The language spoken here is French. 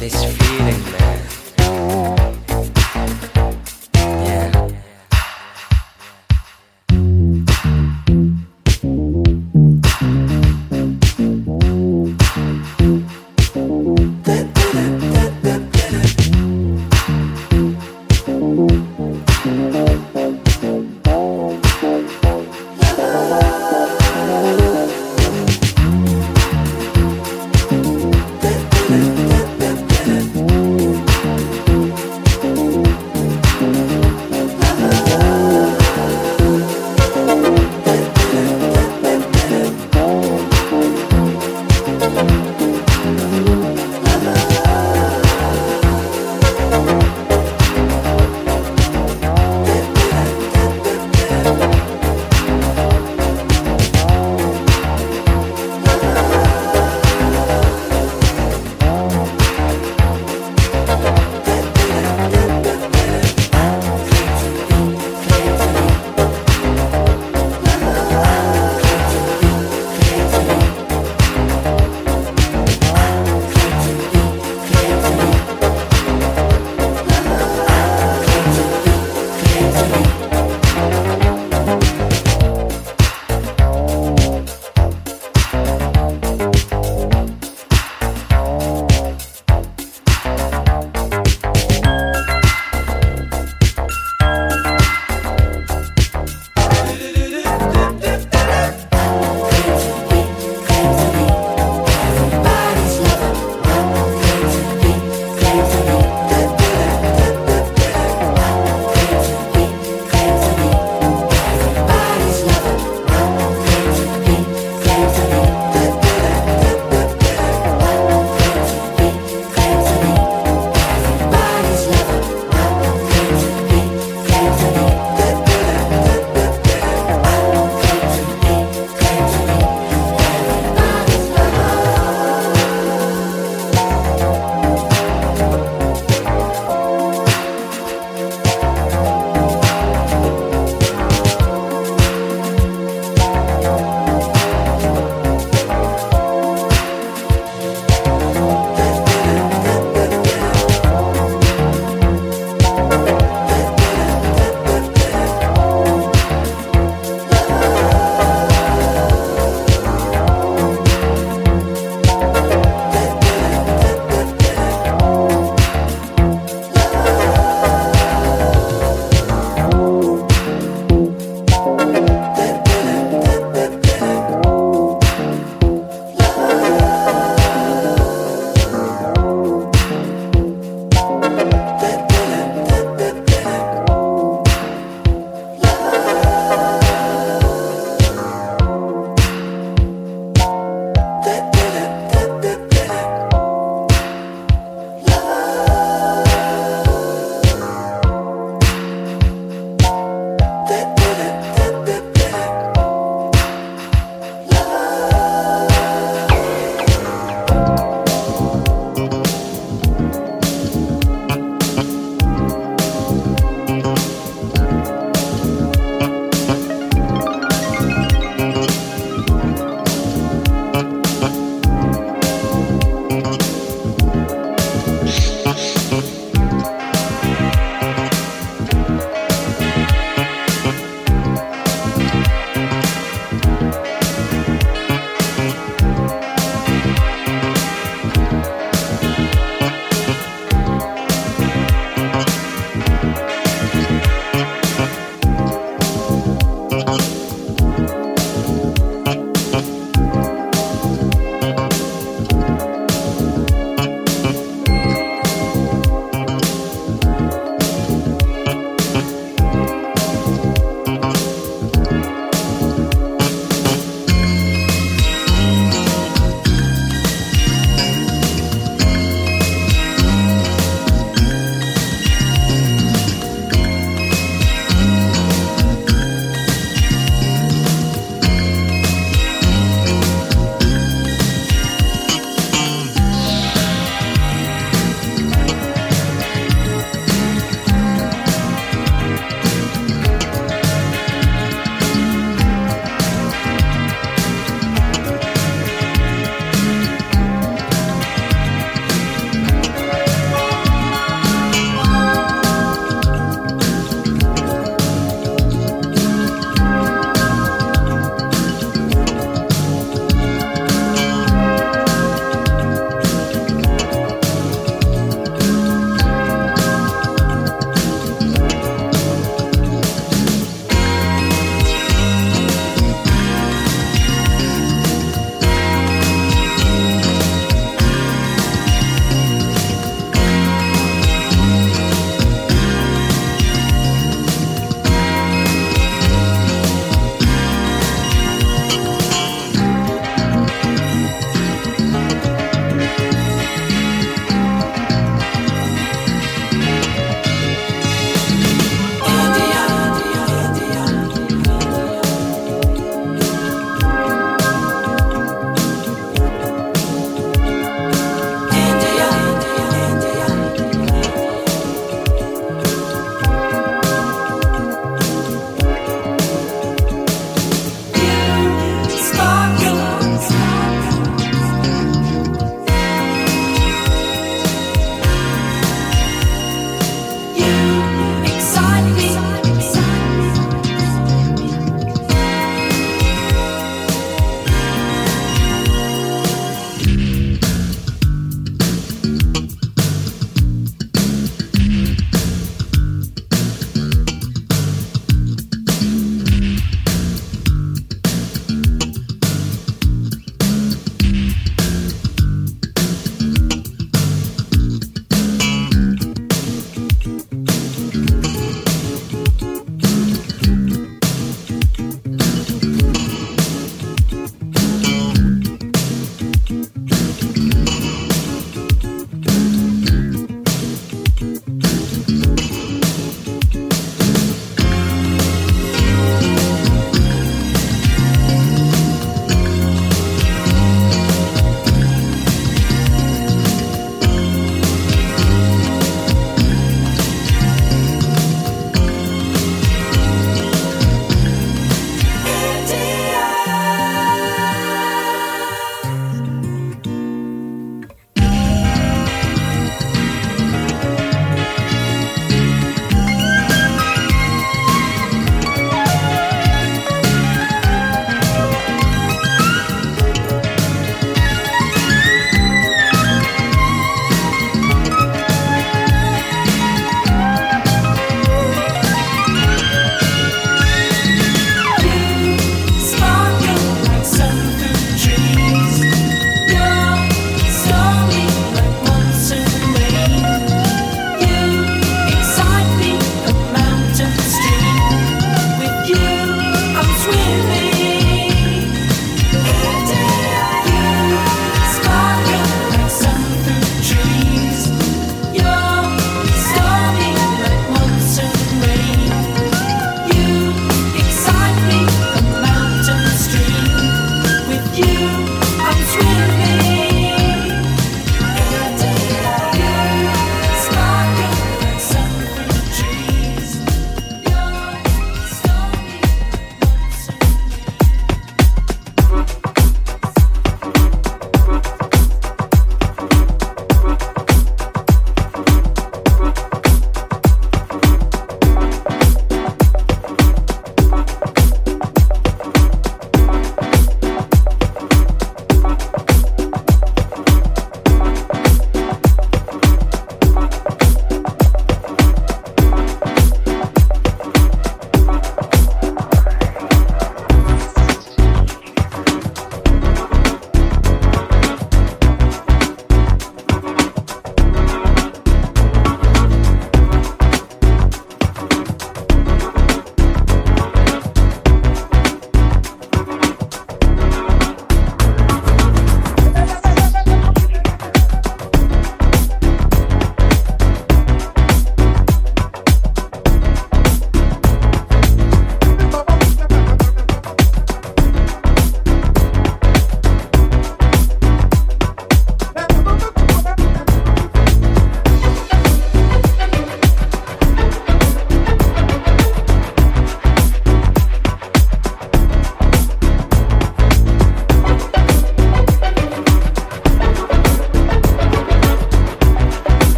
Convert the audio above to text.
this